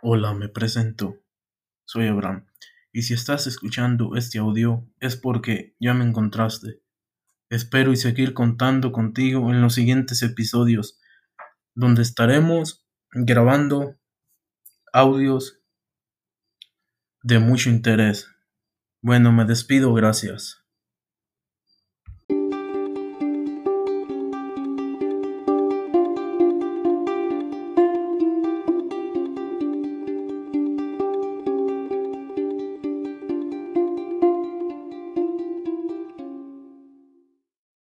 Hola, me presento. Soy Abraham. Y si estás escuchando este audio es porque ya me encontraste. Espero y seguir contando contigo en los siguientes episodios, donde estaremos grabando audios de mucho interés. Bueno, me despido, gracias.